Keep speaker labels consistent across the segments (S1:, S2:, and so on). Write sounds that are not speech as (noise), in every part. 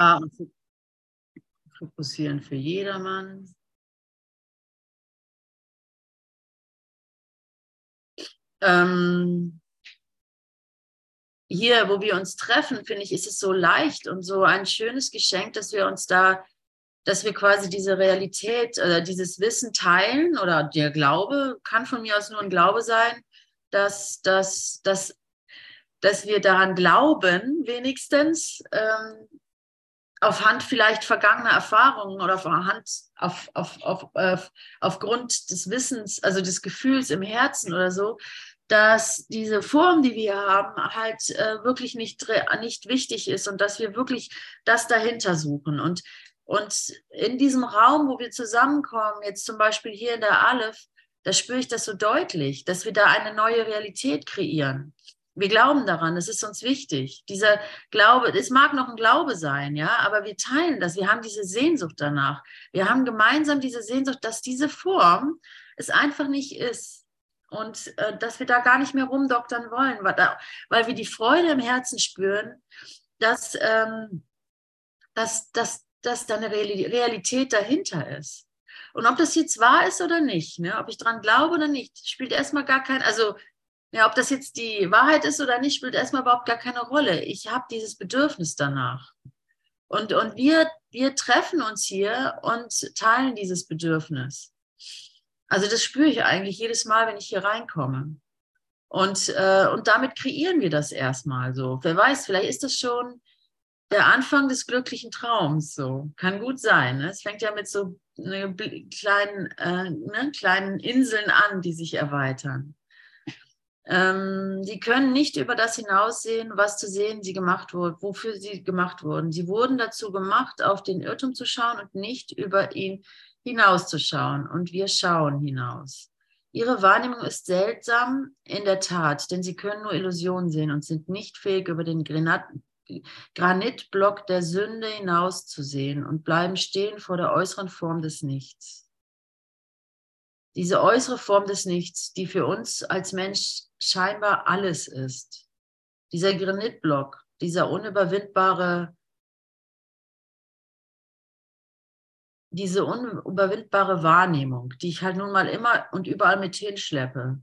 S1: Ah, fokussieren für jedermann. Ähm, hier, wo wir uns treffen, finde ich, ist es so leicht und so ein schönes Geschenk, dass wir uns da, dass wir quasi diese Realität oder dieses Wissen teilen oder der Glaube kann von mir aus nur ein Glaube sein, dass, dass, dass, dass wir daran glauben, wenigstens, ähm, auf Hand vielleicht vergangener Erfahrungen oder auf Hand, auf, auf, auf, auf, aufgrund des Wissens, also des Gefühls im Herzen oder so, dass diese Form, die wir haben, halt äh, wirklich nicht, nicht wichtig ist und dass wir wirklich das dahinter suchen. Und, und in diesem Raum, wo wir zusammenkommen, jetzt zum Beispiel hier in der Aleph, da spüre ich das so deutlich, dass wir da eine neue Realität kreieren. Wir glauben daran, es ist uns wichtig. Dieser Glaube, es mag noch ein Glaube sein, ja, aber wir teilen das. Wir haben diese Sehnsucht danach. Wir haben gemeinsam diese Sehnsucht, dass diese Form es einfach nicht ist. Und äh, dass wir da gar nicht mehr rumdoktern wollen, weil, da, weil wir die Freude im Herzen spüren, dass, ähm, dass, dass, dass da eine Realität dahinter ist. Und ob das jetzt wahr ist oder nicht, ne, ob ich dran glaube oder nicht, spielt erstmal gar kein, also ja, ob das jetzt die Wahrheit ist oder nicht, spielt erstmal überhaupt gar keine Rolle. Ich habe dieses Bedürfnis danach. Und, und wir, wir treffen uns hier und teilen dieses Bedürfnis. Also das spüre ich eigentlich jedes Mal, wenn ich hier reinkomme. Und, äh, und damit kreieren wir das erstmal so. Wer weiß, vielleicht ist das schon der Anfang des glücklichen Traums. So kann gut sein. Ne? Es fängt ja mit so ne, kleinen, äh, ne, kleinen Inseln an, die sich erweitern. Ähm, die können nicht über das hinaussehen, was zu sehen sie gemacht wurde, wofür sie gemacht wurden. Sie wurden dazu gemacht, auf den Irrtum zu schauen und nicht über ihn hinauszuschauen. Und wir schauen hinaus. Ihre Wahrnehmung ist seltsam, in der Tat, denn sie können nur Illusionen sehen und sind nicht fähig, über den Granitblock der Sünde hinauszusehen und bleiben stehen vor der äußeren Form des Nichts diese äußere Form des Nichts, die für uns als Mensch scheinbar alles ist. Dieser Granitblock, dieser unüberwindbare, diese unüberwindbare Wahrnehmung, die ich halt nun mal immer und überall mit hinschleppe,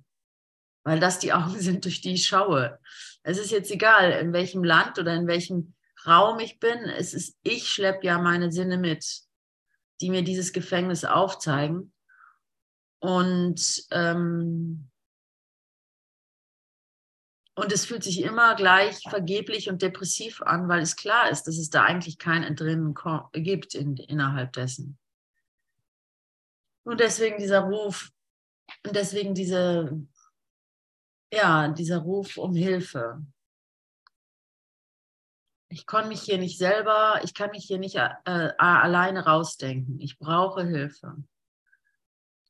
S1: weil das die Augen (laughs) sind, durch die ich schaue. Es ist jetzt egal, in welchem Land oder in welchem Raum ich bin, es ist, ich schleppe ja meine Sinne mit, die mir dieses Gefängnis aufzeigen. Und, ähm, und es fühlt sich immer gleich vergeblich und depressiv an, weil es klar ist, dass es da eigentlich kein Entrinnen gibt in, innerhalb dessen. Und deswegen dieser Ruf, und deswegen diese, ja, dieser Ruf um Hilfe. Ich kann mich hier nicht selber, ich kann mich hier nicht äh, alleine rausdenken. Ich brauche Hilfe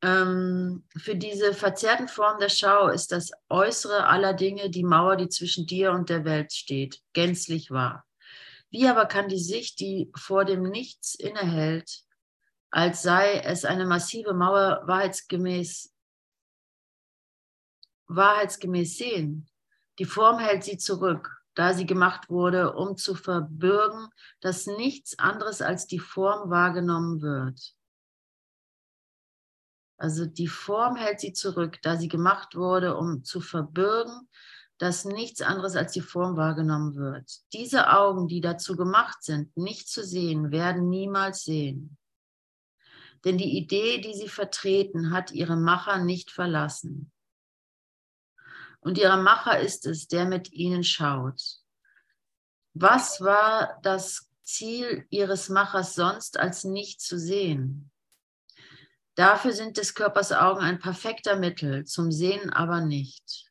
S1: für diese verzerrten Formen der Schau ist das Äußere aller Dinge die Mauer, die zwischen dir und der Welt steht, gänzlich wahr. Wie aber kann die Sicht, die vor dem Nichts innehält, als sei es eine massive Mauer wahrheitsgemäß, wahrheitsgemäß sehen? Die Form hält sie zurück, da sie gemacht wurde, um zu verbürgen, dass nichts anderes als die Form wahrgenommen wird. Also die Form hält sie zurück, da sie gemacht wurde, um zu verbürgen, dass nichts anderes als die Form wahrgenommen wird. Diese Augen, die dazu gemacht sind, nicht zu sehen, werden niemals sehen. Denn die Idee, die sie vertreten, hat ihre Macher nicht verlassen. Und ihre Macher ist es, der mit ihnen schaut. Was war das Ziel ihres Machers sonst, als nicht zu sehen? Dafür sind des Körpers Augen ein perfekter Mittel, zum Sehen aber nicht.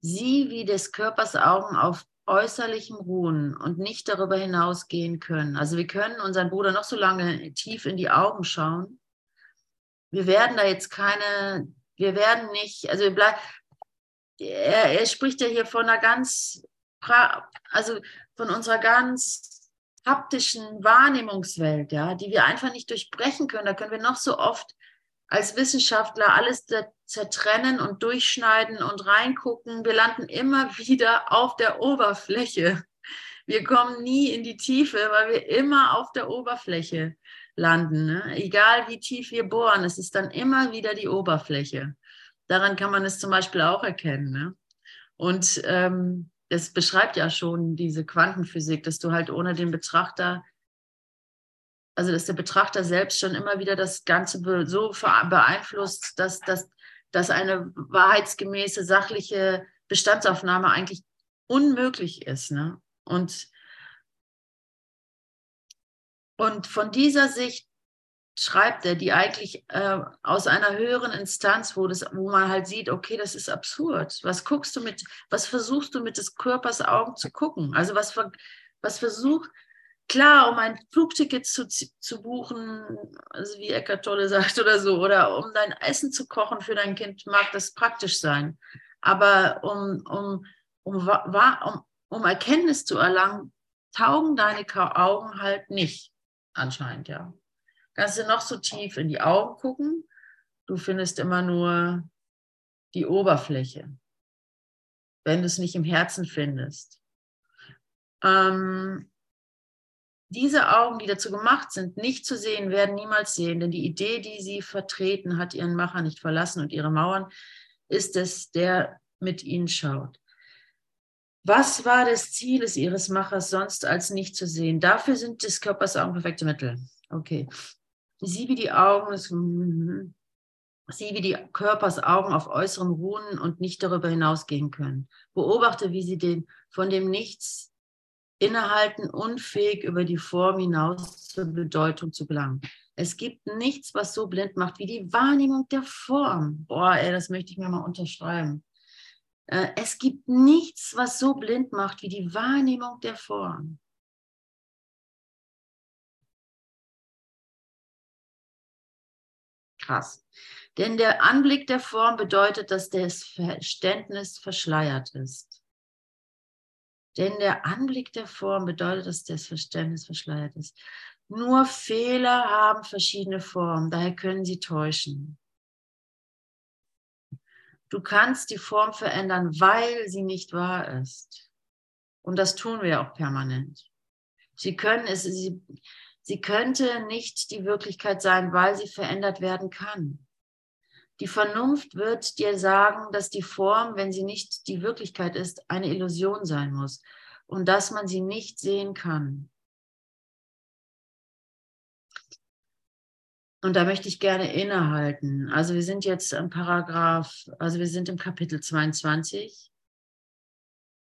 S1: Sie wie des Körpers Augen auf äußerlichem ruhen und nicht darüber hinausgehen können. Also wir können unseren Bruder noch so lange tief in die Augen schauen. Wir werden da jetzt keine, wir werden nicht, also wir bleiben, er, er spricht ja hier von einer ganz, also von unserer ganz haptischen Wahrnehmungswelt, ja, die wir einfach nicht durchbrechen können. Da können wir noch so oft als Wissenschaftler alles zertrennen und durchschneiden und reingucken. Wir landen immer wieder auf der Oberfläche. wir kommen nie in die Tiefe, weil wir immer auf der Oberfläche landen. Ne? Egal wie tief wir bohren, es ist dann immer wieder die Oberfläche. Daran kann man es zum Beispiel auch erkennen. Ne? Und ähm, das beschreibt ja schon diese Quantenphysik, dass du halt ohne den Betrachter, also dass der Betrachter selbst schon immer wieder das Ganze so beeinflusst, dass, dass, dass eine wahrheitsgemäße, sachliche Bestandsaufnahme eigentlich unmöglich ist. Ne? Und, und von dieser Sicht schreibt er, die eigentlich äh, aus einer höheren Instanz, wo, das, wo man halt sieht, okay, das ist absurd. Was guckst du mit, was versuchst du mit des Körpers Augen zu gucken? Also was, was versucht, klar, um ein Flugticket zu, zu buchen, also wie Eckart Tolle (laughs) sagt oder so, oder um dein Essen zu kochen für dein Kind, mag das praktisch sein. Aber um, um, um, um, um Erkenntnis zu erlangen, taugen deine Augen halt nicht, anscheinend, ja. Kannst du noch so tief in die Augen gucken, du findest immer nur die Oberfläche, wenn du es nicht im Herzen findest. Ähm, diese Augen, die dazu gemacht sind, nicht zu sehen, werden niemals sehen, denn die Idee, die sie vertreten, hat ihren Macher nicht verlassen und ihre Mauern ist es, der mit ihnen schaut. Was war das Ziel ihres Machers sonst als nicht zu sehen? Dafür sind des Körpers Augen perfekte Mittel. Okay. Sieh wie die Augen des, sieh wie die Körpers Augen auf äußerem ruhen und nicht darüber hinausgehen können. Beobachte, wie sie den von dem Nichts innehalten, unfähig über die Form hinaus zur Bedeutung zu gelangen. Es gibt nichts, was so blind macht wie die Wahrnehmung der Form. Boah, ey, das möchte ich mir mal unterschreiben. Äh, es gibt nichts, was so blind macht wie die Wahrnehmung der Form. Krass. Denn der Anblick der Form bedeutet, dass das Verständnis verschleiert ist. Denn der Anblick der Form bedeutet, dass das Verständnis verschleiert ist. Nur Fehler haben verschiedene Formen, daher können sie täuschen. Du kannst die Form verändern, weil sie nicht wahr ist. Und das tun wir auch permanent. Sie können es, sie, sie könnte nicht die Wirklichkeit sein, weil sie verändert werden kann. Die Vernunft wird dir sagen, dass die Form, wenn sie nicht die Wirklichkeit ist, eine Illusion sein muss und dass man sie nicht sehen kann. Und da möchte ich gerne innehalten. Also wir sind jetzt im Paragraph, also wir sind im Kapitel 22,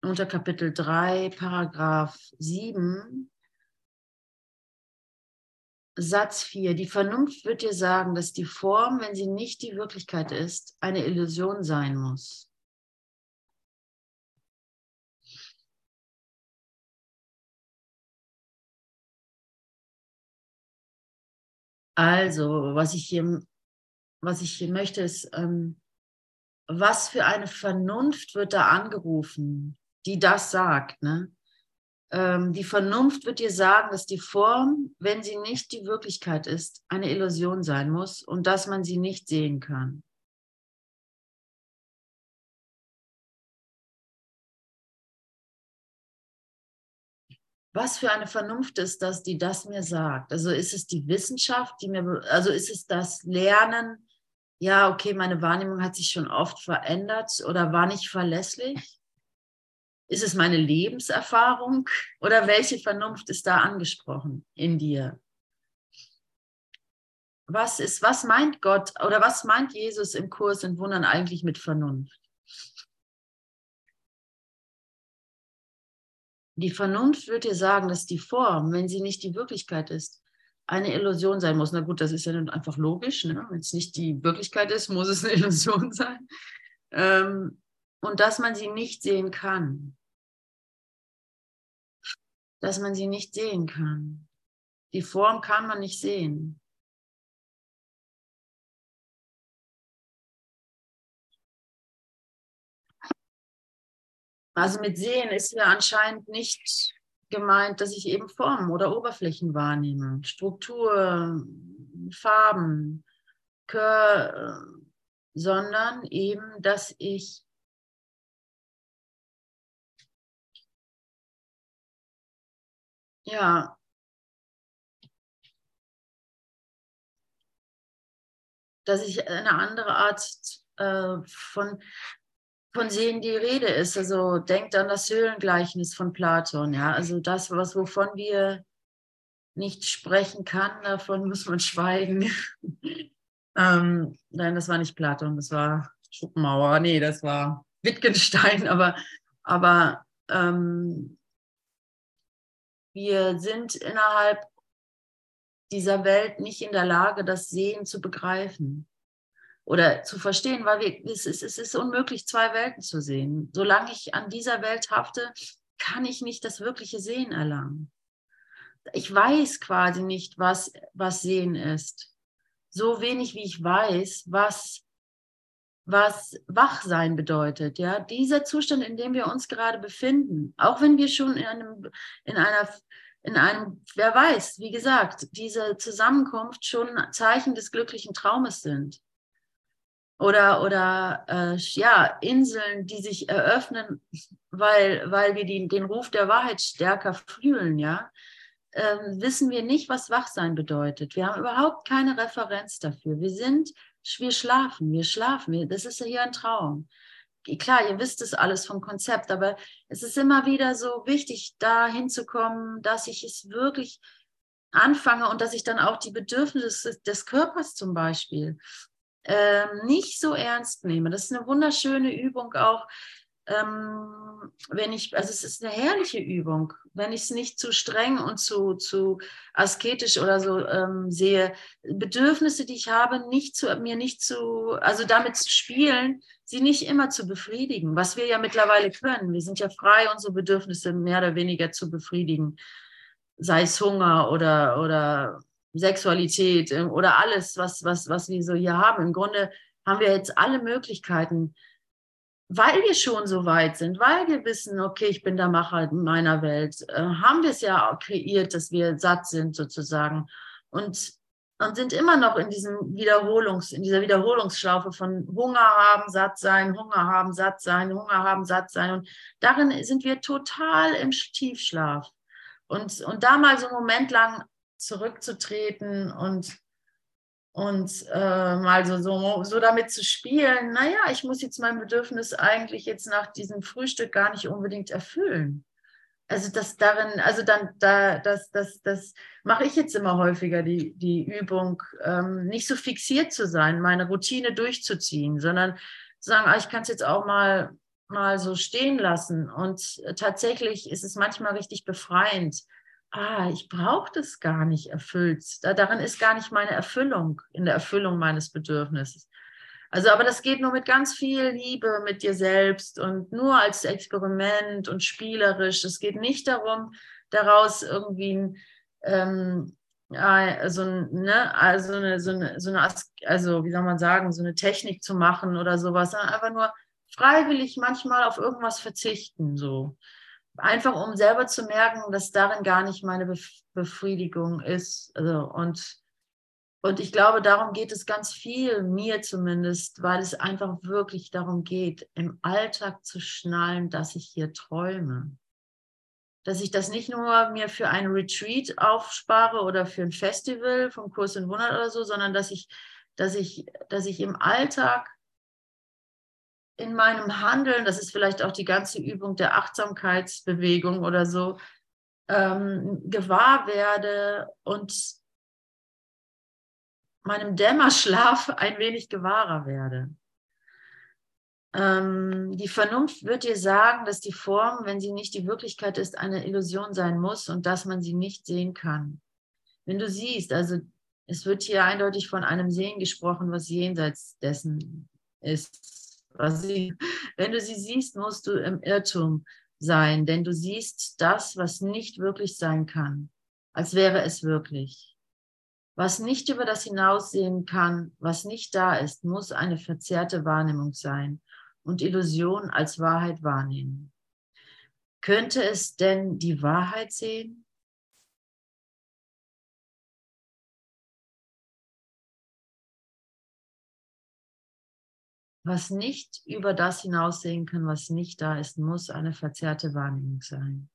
S1: unter Kapitel 3, Paragraph 7, Satz 4. Die Vernunft wird dir sagen, dass die Form, wenn sie nicht die Wirklichkeit ist, eine Illusion sein muss. Also, was ich hier, was ich hier möchte, ist, ähm, was für eine Vernunft wird da angerufen, die das sagt. Ne? Ähm, die Vernunft wird dir sagen, dass die Form, wenn sie nicht die Wirklichkeit ist, eine Illusion sein muss und dass man sie nicht sehen kann. was für eine Vernunft ist das, die das mir sagt? Also ist es die Wissenschaft, die mir, also ist es das Lernen, ja, okay, meine Wahrnehmung hat sich schon oft verändert oder war nicht verlässlich? Ist es meine Lebenserfahrung oder welche Vernunft ist da angesprochen in dir? Was ist, was meint Gott oder was meint Jesus im Kurs in Wundern eigentlich mit Vernunft? Die Vernunft wird dir sagen, dass die Form, wenn sie nicht die Wirklichkeit ist, eine Illusion sein muss. Na gut, das ist ja dann einfach logisch. Ne? Wenn es nicht die Wirklichkeit ist, muss es eine (laughs) Illusion sein. Ähm, und dass man sie nicht sehen kann. Dass man sie nicht sehen kann. Die Form kann man nicht sehen. Also mit Sehen ist ja anscheinend nicht gemeint, dass ich eben Formen oder Oberflächen wahrnehme, Struktur, Farben, Kör, sondern eben, dass ich ja, dass ich eine andere Art äh, von, von Sehen die Rede ist. Also denkt an das Höhlengleichnis von Platon, ja. Also das, was wovon wir nicht sprechen kann, davon muss man (laughs) schweigen. ähm, nein, das war nicht Platon, das war Schopenhauer, nee, das war Wittgenstein, (laughs) aber, aber ähm, wir sind innerhalb dieser Welt nicht in der Lage, das Sehen zu begreifen oder zu verstehen, weil wir, es, ist, es ist unmöglich, zwei Welten zu sehen. Solange ich an dieser Welt hafte, kann ich nicht das wirkliche Sehen erlangen. Ich weiß quasi nicht, was, was Sehen ist. So wenig wie ich weiß, was, was Wachsein bedeutet. Ja? Dieser Zustand, in dem wir uns gerade befinden, auch wenn wir schon in, einem, in einer in einem, wer weiß, wie gesagt, diese Zusammenkunft schon Zeichen des glücklichen Traumes sind. Oder, oder äh, ja, Inseln, die sich eröffnen, weil, weil wir die, den Ruf der Wahrheit stärker fühlen, ja, äh, wissen wir nicht, was Wachsein bedeutet. Wir haben überhaupt keine Referenz dafür. Wir sind, wir schlafen, wir schlafen. Das ist ja hier ein Traum klar, ihr wisst es alles vom Konzept, aber es ist immer wieder so wichtig, da hinzukommen, dass ich es wirklich anfange und dass ich dann auch die Bedürfnisse des Körpers zum Beispiel ähm, nicht so ernst nehme. Das ist eine wunderschöne Übung auch, ähm, wenn ich, also es ist eine herrliche Übung, wenn ich es nicht zu streng und zu, zu asketisch oder so ähm, sehe, Bedürfnisse, die ich habe, nicht zu, mir nicht zu, also damit zu spielen, sie nicht immer zu befriedigen, was wir ja mittlerweile können. Wir sind ja frei, unsere Bedürfnisse mehr oder weniger zu befriedigen, sei es Hunger oder, oder Sexualität ähm, oder alles, was, was, was wir so hier haben. Im Grunde haben wir jetzt alle Möglichkeiten, weil wir schon so weit sind, weil wir wissen, okay, ich bin der Macher in meiner Welt, äh, haben wir es ja kreiert, dass wir satt sind sozusagen und, und sind immer noch in diesem Wiederholungs, in dieser Wiederholungsschlaufe von Hunger haben, satt sein, Hunger haben, satt sein, Hunger haben, satt sein. Und darin sind wir total im Tiefschlaf. Und, und da mal so einen Moment lang zurückzutreten und und äh, mal so, so, so damit zu spielen, naja, ich muss jetzt mein Bedürfnis eigentlich jetzt nach diesem Frühstück gar nicht unbedingt erfüllen. Also das darin, also dann, da, das, das, das mache ich jetzt immer häufiger, die, die Übung, ähm, nicht so fixiert zu sein, meine Routine durchzuziehen, sondern zu sagen, ah, ich kann es jetzt auch mal, mal so stehen lassen. Und tatsächlich ist es manchmal richtig befreiend, ah, ich brauche das gar nicht erfüllt. Da, darin ist gar nicht meine Erfüllung, in der Erfüllung meines Bedürfnisses. Also, aber das geht nur mit ganz viel Liebe mit dir selbst und nur als Experiment und spielerisch. Es geht nicht darum, daraus irgendwie ein, ähm, also, ne, also, eine, so eine, so eine, also wie soll man sagen, so eine Technik zu machen oder sowas, sondern einfach nur freiwillig manchmal auf irgendwas verzichten, so einfach um selber zu merken, dass darin gar nicht meine Befriedigung ist. Also, und, und ich glaube, darum geht es ganz viel, mir zumindest, weil es einfach wirklich darum geht, im Alltag zu schnallen, dass ich hier träume. Dass ich das nicht nur mir für ein Retreat aufspare oder für ein Festival vom Kurs in Wundert oder so, sondern dass ich, dass ich, dass ich im Alltag in meinem Handeln, das ist vielleicht auch die ganze Übung der Achtsamkeitsbewegung oder so, ähm, gewahr werde und meinem Dämmerschlaf (laughs) ein wenig gewahrer werde. Ähm, die Vernunft wird dir sagen, dass die Form, wenn sie nicht die Wirklichkeit ist, eine Illusion sein muss und dass man sie nicht sehen kann. Wenn du siehst, also es wird hier eindeutig von einem Sehen gesprochen, was jenseits dessen ist Sie, wenn du sie siehst, musst du im Irrtum sein, denn du siehst das, was nicht wirklich sein kann, als wäre es wirklich. Was nicht über das hinaussehen kann, was nicht da ist, muss eine verzerrte Wahrnehmung sein und Illusion als Wahrheit wahrnehmen. Könnte es denn die Wahrheit sehen? Was nicht über das hinaussehen kann, was nicht da ist, muss eine verzerrte Wahrnehmung sein.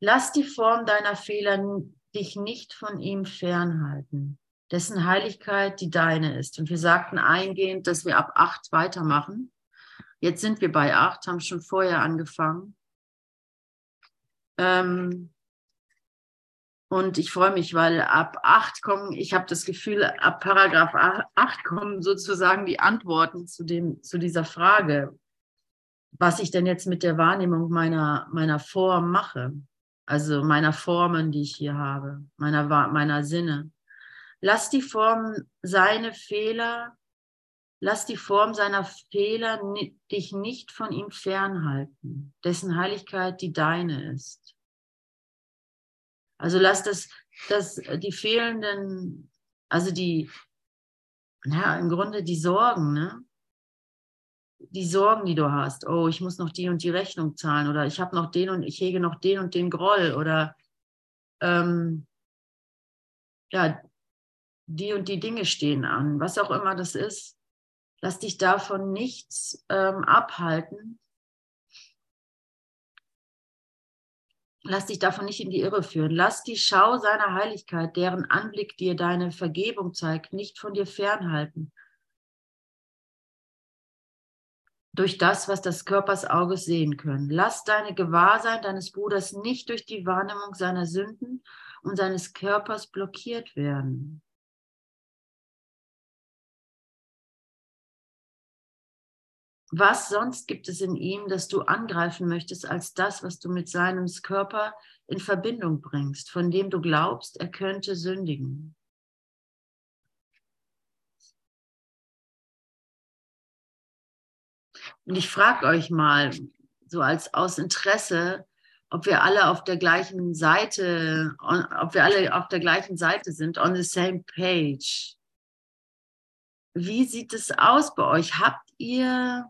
S1: Lass die Form deiner Fehler dich nicht von ihm fernhalten, dessen Heiligkeit die deine ist. Und wir sagten eingehend, dass wir ab acht weitermachen. Jetzt sind wir bei acht, haben schon vorher angefangen. Ähm, und ich freue mich, weil ab acht kommen, ich habe das Gefühl, ab Paragraph acht kommen sozusagen die Antworten zu, dem, zu dieser Frage, was ich denn jetzt mit der Wahrnehmung meiner, meiner Form mache, also meiner Formen, die ich hier habe, meiner, meiner Sinne. Lass die Form seine Fehler, lass die Form seiner Fehler dich nicht von ihm fernhalten, dessen Heiligkeit die deine ist. Also lass das, das, die fehlenden, also die, ja, im Grunde die Sorgen, ne? Die Sorgen, die du hast. Oh, ich muss noch die und die Rechnung zahlen oder ich habe noch den und ich hege noch den und den Groll oder ähm, ja, die und die Dinge stehen an, was auch immer das ist. Lass dich davon nichts ähm, abhalten, Lass dich davon nicht in die Irre führen. Lass die Schau seiner Heiligkeit, deren Anblick dir deine Vergebung zeigt, nicht von dir fernhalten. Durch das, was das Körpers Auges sehen können. Lass deine Gewahrsein deines Bruders nicht durch die Wahrnehmung seiner Sünden und seines Körpers blockiert werden. Was sonst gibt es in ihm, das du angreifen möchtest, als das, was du mit seinem Körper in Verbindung bringst, von dem du glaubst, er könnte sündigen? Und ich frage euch mal, so als aus Interesse, ob wir alle auf der gleichen Seite, ob wir alle auf der gleichen Seite sind, on the same page. Wie sieht es aus bei euch? Habt ihr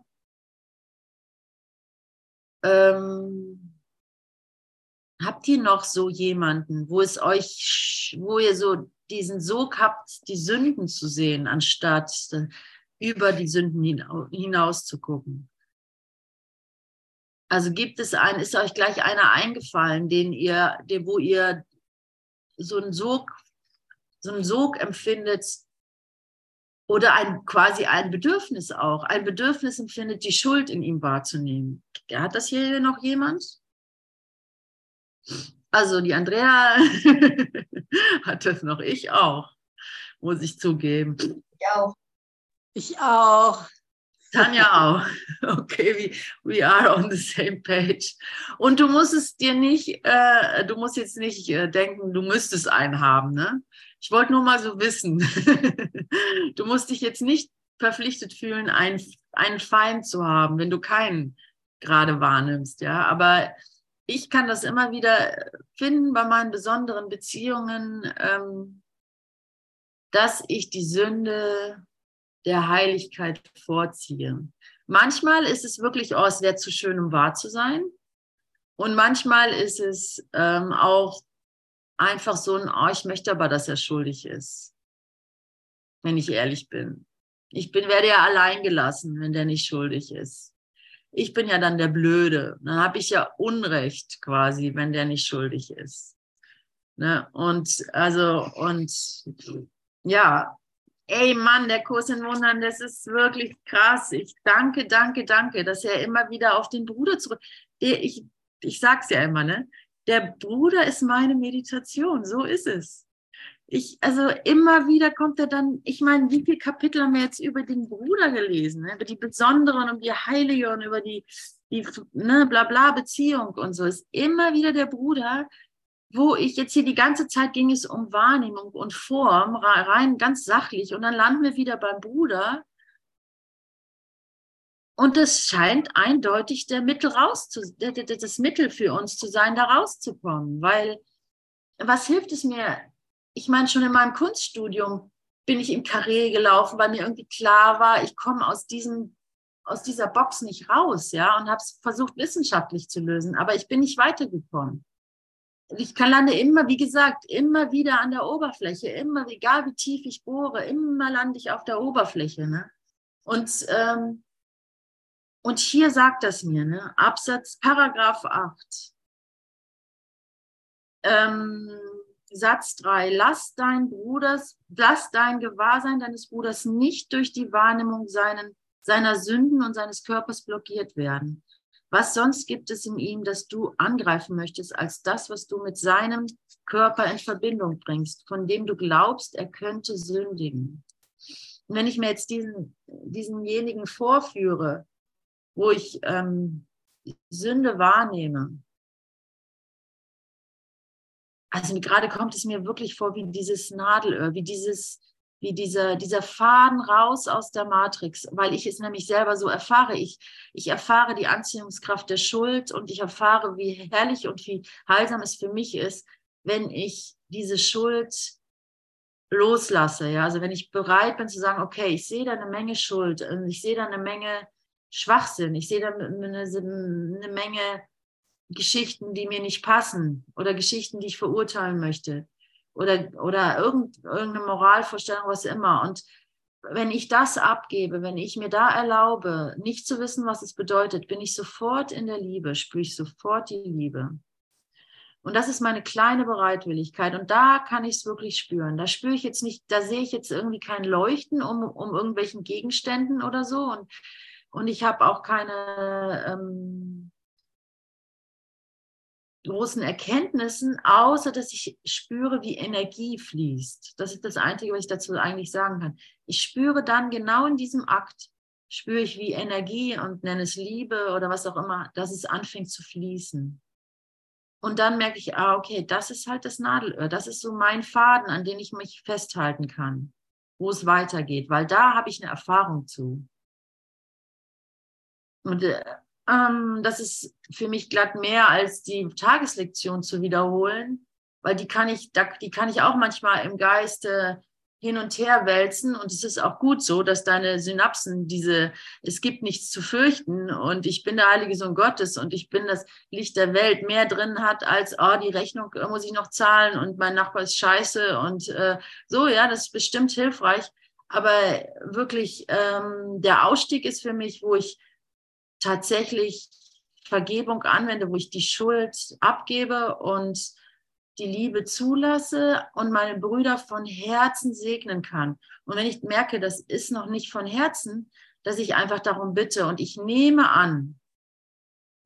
S1: ähm, habt ihr noch so jemanden, wo es euch, wo ihr so diesen Sog habt, die Sünden zu sehen, anstatt über die Sünden hinaus zu gucken? Also gibt es einen, ist euch gleich einer eingefallen, den ihr, den, wo ihr so einen Sog, so einen Sog empfindet, oder ein, quasi ein Bedürfnis auch, ein Bedürfnis empfindet, die Schuld in ihm wahrzunehmen. Hat das hier noch jemand? Also die Andrea (laughs) hat das noch, ich auch, muss ich zugeben.
S2: Ich auch. Ich auch.
S1: Tanja auch. (laughs) Okay, we, we are on the same page. Und du musst es dir nicht, äh, du musst jetzt nicht äh, denken, du müsstest einen haben, ne? Ich wollte nur mal so wissen. (laughs) du musst dich jetzt nicht verpflichtet fühlen, einen, einen Feind zu haben, wenn du keinen gerade wahrnimmst, ja. Aber ich kann das immer wieder finden bei meinen besonderen Beziehungen, ähm, dass ich die Sünde der Heiligkeit vorziehe. Manchmal ist es wirklich, oh, es wäre zu schön, um wahr zu sein. Und manchmal ist es ähm, auch einfach so ein, oh, ich möchte aber, dass er schuldig ist. Wenn ich ehrlich bin. Ich bin, werde ja allein gelassen, wenn der nicht schuldig ist. Ich bin ja dann der Blöde. Dann habe ich ja Unrecht quasi, wenn der nicht schuldig ist. Ne? Und also, und ja, ey Mann, der Kurs in Wundern, das ist wirklich krass. Ich danke, danke, danke, dass er immer wieder auf den Bruder zurück. Ich, ich sag's ja immer, ne? der Bruder ist meine Meditation, so ist es. Ich, also immer wieder kommt er dann, ich meine, wie viele Kapitel haben wir jetzt über den Bruder gelesen, ne? über die besonderen, um die heilige und über die, die ne, bla bla Beziehung und so. Ist immer wieder der Bruder, wo ich jetzt hier die ganze Zeit ging es um Wahrnehmung und Form, rein ganz sachlich. Und dann landen wir wieder beim Bruder, und es scheint eindeutig der Mittel rauszu, das Mittel für uns zu sein, da rauszukommen. Weil was hilft es mir? Ich meine, schon in meinem Kunststudium bin ich im Karree gelaufen, weil mir irgendwie klar war, ich komme aus aus dieser Box nicht raus, ja, und habe es versucht wissenschaftlich zu lösen, aber ich bin nicht weitergekommen. Ich kann lande immer, wie gesagt, immer wieder an der Oberfläche, immer, egal wie tief ich bohre, immer lande ich auf der Oberfläche. Ne? Und ähm, und hier sagt das mir, ne? Absatz Paragraph 8. ähm, Satz 3. Lass dein Bruders, lass dein Gewahrsein deines Bruders nicht durch die Wahrnehmung seinen, seiner Sünden und seines Körpers blockiert werden. Was sonst gibt es in ihm, das du angreifen möchtest, als das, was du mit seinem Körper in Verbindung bringst, von dem du glaubst, er könnte sündigen? Und wenn ich mir jetzt diesen, diesenjenigen vorführe, wo ich ähm, Sünde wahrnehme, also gerade kommt es mir wirklich vor wie dieses Nadelöhr, wie dieses, wie dieser, dieser Faden raus aus der Matrix, weil ich es nämlich selber so erfahre. Ich, ich erfahre die Anziehungskraft der Schuld und ich erfahre, wie herrlich und wie heilsam es für mich ist, wenn ich diese Schuld loslasse. Ja, also wenn ich bereit bin zu sagen, okay, ich sehe da eine Menge Schuld, ich sehe da eine Menge Schwachsinn, ich sehe da eine, eine Menge Geschichten, die mir nicht passen oder Geschichten, die ich verurteilen möchte oder, oder irgend, irgendeine Moralvorstellung, was immer. Und wenn ich das abgebe, wenn ich mir da erlaube, nicht zu wissen, was es bedeutet, bin ich sofort in der Liebe, spüre ich sofort die Liebe. Und das ist meine kleine Bereitwilligkeit. Und da kann ich es wirklich spüren. Da spüre ich jetzt nicht, da sehe ich jetzt irgendwie kein Leuchten um, um irgendwelchen Gegenständen oder so. Und, und ich habe auch keine, ähm, großen Erkenntnissen, außer dass ich spüre, wie Energie fließt. Das ist das Einzige, was ich dazu eigentlich sagen kann. Ich spüre dann genau in diesem Akt, spüre ich, wie Energie und nenne es Liebe oder was auch immer, dass es anfängt zu fließen. Und dann merke ich, ah, okay, das ist halt das Nadelöhr. Das ist so mein Faden, an den ich mich festhalten kann, wo es weitergeht, weil da habe ich eine Erfahrung zu. Und äh, ähm, das ist für mich glatt mehr als die Tageslektion zu wiederholen, weil die kann ich, die kann ich auch manchmal im Geiste hin und her wälzen. Und es ist auch gut so, dass deine Synapsen diese, es gibt nichts zu fürchten und ich bin der heilige Sohn Gottes und ich bin das Licht der Welt. Mehr drin hat als, oh, die Rechnung muss ich noch zahlen und mein Nachbar ist scheiße und äh, so, ja, das ist bestimmt hilfreich, aber wirklich ähm, der Ausstieg ist für mich, wo ich tatsächlich Vergebung anwende, wo ich die Schuld abgebe und die Liebe zulasse und meine Brüder von Herzen segnen kann. Und wenn ich merke, das ist noch nicht von Herzen, dass ich einfach darum bitte und ich nehme an,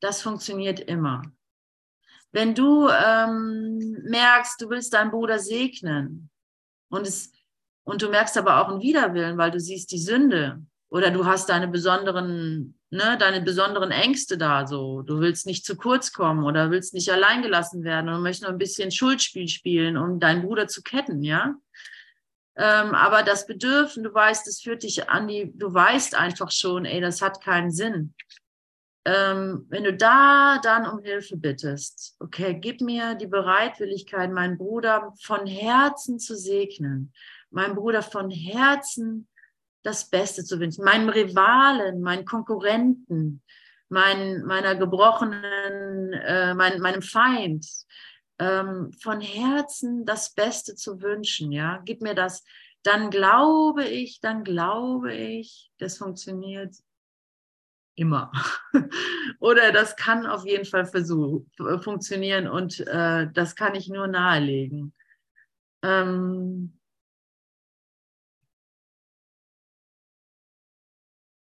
S1: das funktioniert immer. Wenn du ähm, merkst, du willst deinen Bruder segnen und, es, und du merkst aber auch einen Widerwillen, weil du siehst die Sünde oder du hast deine besonderen ne, deine besonderen Ängste da so. Du willst nicht zu kurz kommen oder willst nicht allein gelassen werden und möchtest nur ein bisschen Schuldspiel spielen, um deinen Bruder zu ketten, ja. Ähm, aber das Bedürfen, du weißt, es führt dich an die, du weißt einfach schon, ey, das hat keinen Sinn. Ähm, wenn du da dann um Hilfe bittest, okay, gib mir die Bereitwilligkeit, meinen Bruder von Herzen zu segnen, meinen Bruder von Herzen das Beste zu wünschen. Meinem Rivalen, meinen Konkurrenten, mein, meiner gebrochenen, äh, mein, meinem Feind, ähm, von Herzen das Beste zu wünschen. Ja, gib mir das. Dann glaube ich, dann glaube ich, das funktioniert immer. (laughs) Oder das kann auf jeden Fall versuch, funktionieren und äh, das kann ich nur nahelegen. Ähm,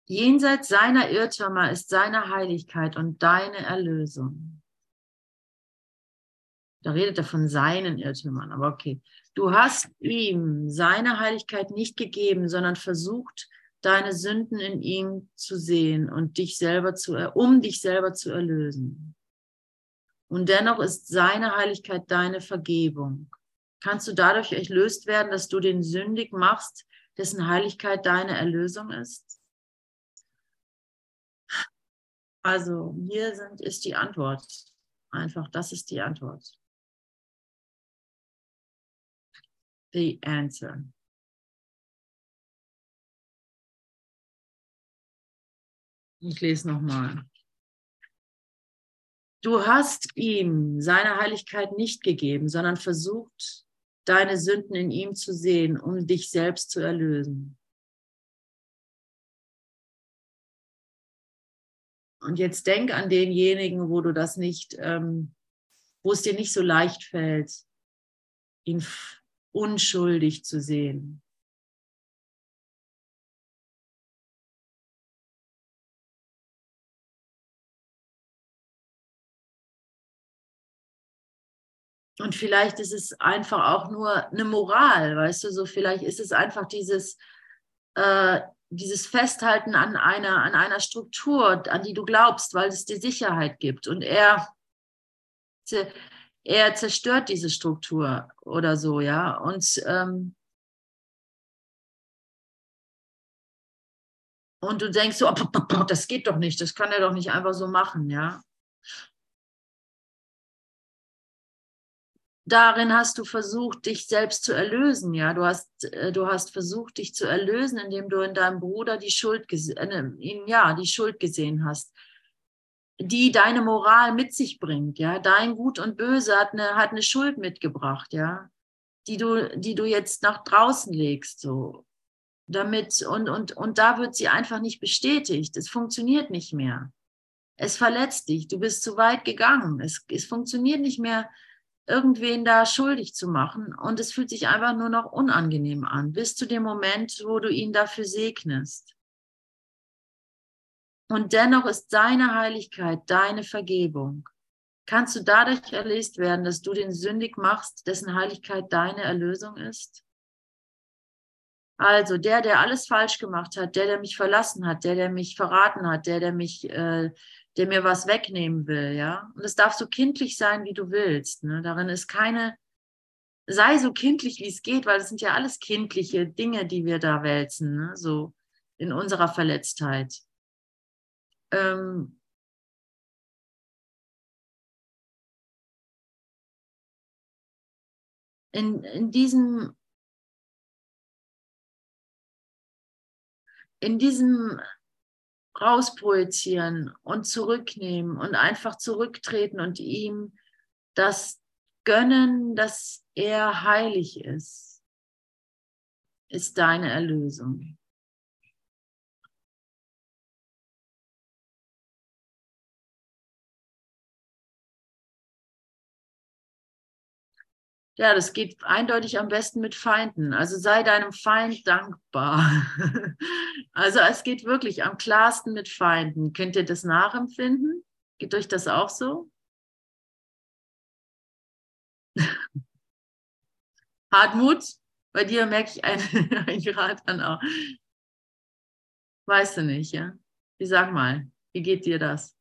S1: Jenseits seiner Irrtümer ist seine Heiligkeit und deine Erlösung. Da redet er von seinen Irrtümern, aber okay. Du hast ihm seine Heiligkeit nicht gegeben, sondern versucht, deine Sünden in ihm zu sehen und dich selber zu, um dich selber zu erlösen. Und dennoch ist seine Heiligkeit deine Vergebung. Kannst du dadurch erlöst werden, dass du den sündig machst, dessen Heiligkeit deine Erlösung ist? Also hier sind, ist die Antwort. Einfach, das ist die Antwort. The answer. Ich lese nochmal. Du hast ihm seine Heiligkeit nicht gegeben, sondern versucht, deine Sünden in ihm zu sehen, um dich selbst zu erlösen. Und jetzt denk an denjenigen, wo du das nicht, ähm, wo es dir nicht so leicht fällt, ihn unschuldig zu sehen. Und vielleicht ist es einfach auch nur eine Moral, weißt du, so vielleicht ist es einfach dieses, äh, dieses Festhalten an einer, an einer Struktur, an die du glaubst, weil es dir Sicherheit gibt. Und er, er zerstört diese Struktur oder so, ja. Und, ähm, und du denkst so, oh, das geht doch nicht, das kann er doch nicht einfach so machen, ja. Darin hast du versucht, dich selbst zu erlösen. Ja, du hast, äh, du hast versucht, dich zu erlösen, indem du in deinem Bruder die Schuld, äh, in, ja, die Schuld gesehen hast, die deine Moral mit sich bringt. Ja, dein Gut und Böse hat eine, hat eine Schuld mitgebracht. Ja, die du, die du jetzt nach draußen legst. So, damit und und und da wird sie einfach nicht bestätigt. Es funktioniert nicht mehr. Es verletzt dich. Du bist zu weit gegangen. Es, es funktioniert nicht mehr irgendwen da schuldig zu machen. Und es fühlt sich einfach nur noch unangenehm an, bis zu dem Moment, wo du ihn dafür segnest. Und dennoch ist seine Heiligkeit deine Vergebung. Kannst du dadurch erlöst werden, dass du den sündig machst, dessen Heiligkeit deine Erlösung ist? Also der, der alles falsch gemacht hat, der, der mich verlassen hat, der, der mich verraten hat, der, der mich äh, der mir was wegnehmen will, ja. Und es darf so kindlich sein, wie du willst. Ne? Darin ist keine, sei so kindlich, wie es geht, weil es sind ja alles kindliche Dinge, die wir da wälzen, ne? so in unserer Verletztheit. Ähm, in, in diesem in diesem rausprojizieren und zurücknehmen und einfach zurücktreten und ihm das gönnen, dass er heilig ist, ist deine Erlösung. Ja, das geht eindeutig am besten mit Feinden. Also sei deinem Feind dankbar. (laughs) Also es geht wirklich am klarsten mit Feinden. Könnt ihr das nachempfinden? Geht euch das auch so? (laughs) Hartmut, bei dir merke ich einen, (laughs) einen Grad an auch. Weißt du nicht, ja? Wie sag mal, wie geht dir das?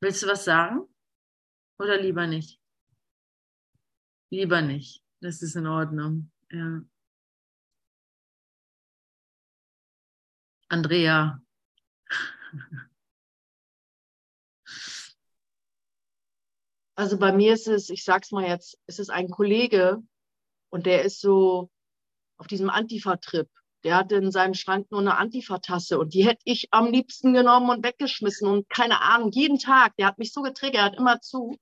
S1: Willst du was sagen? Oder lieber nicht? Lieber nicht. Das ist in Ordnung. Ja. Andrea. (laughs)
S2: Also bei mir ist es, ich sag's mal jetzt, es ist ein Kollege und der ist so auf diesem Antifa-Trip. Der hatte in seinem Schrank nur eine Antifa-Tasse und die hätte ich am liebsten genommen und weggeschmissen und keine Ahnung, jeden Tag. Der hat mich so getriggert, immer zu.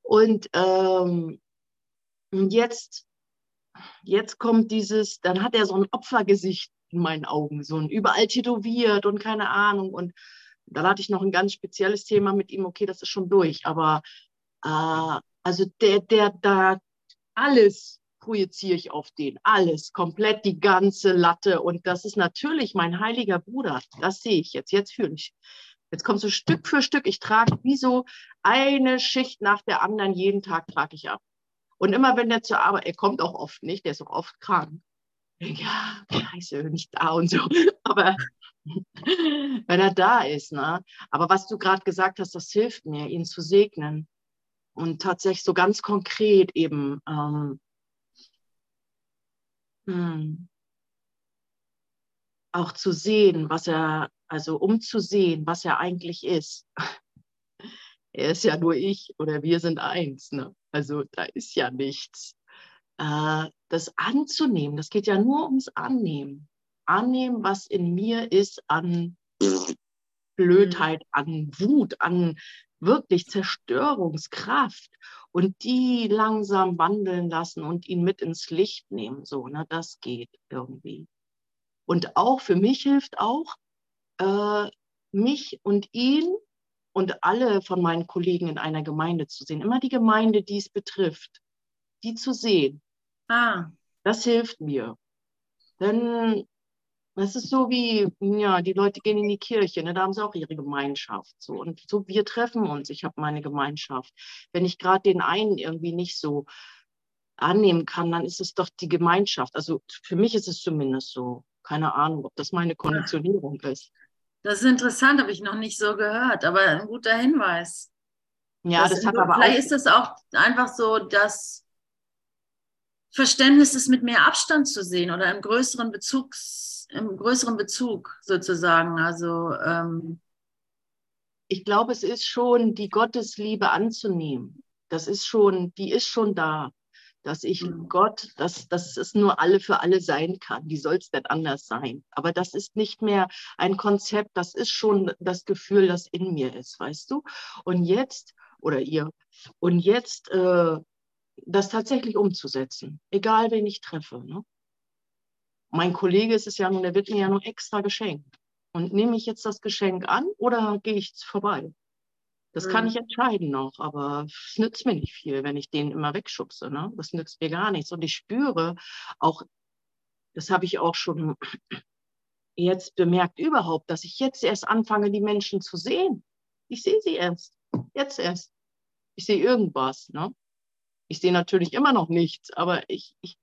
S2: Und ähm, jetzt, jetzt kommt dieses, dann hat er so ein Opfergesicht in meinen Augen, so ein überall tätowiert und keine Ahnung. Und dann hatte ich noch ein ganz spezielles Thema mit ihm, okay, das ist schon durch, aber äh, also der, der da alles projiziere ich auf den. Alles, komplett die ganze Latte. Und das ist natürlich mein heiliger Bruder. Das sehe ich jetzt. Jetzt fühle ich. Jetzt kommt so Stück für Stück. Ich trage wie so eine Schicht nach der anderen. Jeden Tag trage ich ab. Und immer wenn der zur Arbeit, er kommt auch oft nicht, der ist auch oft krank. Ja, scheiße, nicht da und so. (laughs) Aber wenn er da ist, ne? Aber was du gerade gesagt hast, das hilft mir, ihn zu segnen. Und tatsächlich so ganz konkret eben ähm, hm. Auch zu sehen, was er, also um zu sehen, was er eigentlich ist. (laughs) er ist ja nur ich oder wir sind eins. Ne? Also da ist ja nichts. Äh, das anzunehmen, das geht ja nur ums Annehmen. Annehmen, was in mir ist an Blödheit, an Wut, an wirklich Zerstörungskraft und die langsam wandeln lassen und ihn mit ins Licht nehmen. So, ne, das geht irgendwie. Und auch für mich hilft auch, äh, mich und ihn und alle von meinen Kollegen in einer Gemeinde zu sehen. Immer die Gemeinde, die es betrifft, die zu sehen. Ah. Das hilft mir. Denn das ist so wie, ja, die Leute gehen in die Kirche, ne, da haben sie auch ihre Gemeinschaft. So. Und so, wir treffen uns, ich habe meine Gemeinschaft. Wenn ich gerade den einen irgendwie nicht so annehmen kann, dann ist es doch die Gemeinschaft. Also für mich ist es zumindest so. Keine Ahnung, ob das meine Konditionierung ja. ist.
S1: Das ist interessant, habe ich noch nicht so gehört, aber ein guter Hinweis.
S2: Ja, das, das hat aber
S1: vielleicht auch. ist das auch einfach so, dass Verständnis ist mit mehr Abstand zu sehen oder im größeren Bezugs, im größeren Bezug sozusagen. Also ähm,
S2: ich glaube, es ist schon die Gottesliebe anzunehmen. Das ist schon, die ist schon da, dass ich mhm. Gott, dass, dass es nur alle für alle sein kann. Wie soll es denn anders sein? Aber das ist nicht mehr ein Konzept, das ist schon das Gefühl, das in mir ist, weißt du? Und jetzt, oder ihr, und jetzt äh, das tatsächlich umzusetzen, egal wen ich treffe. Ne? Mein Kollege ist es ja nun, der wird mir ja nur extra geschenkt. Und nehme ich jetzt das Geschenk an oder gehe ich vorbei? Das mhm. kann ich entscheiden noch, aber es nützt mir nicht viel, wenn ich den immer wegschubse. Ne? Das nützt mir gar nichts. Und ich spüre auch, das habe ich auch schon (clears throat) jetzt bemerkt überhaupt, dass ich jetzt erst anfange, die Menschen zu sehen. Ich sehe sie erst, jetzt erst. Ich sehe irgendwas. Ne? Ich sehe natürlich immer noch nichts, aber ich, ich,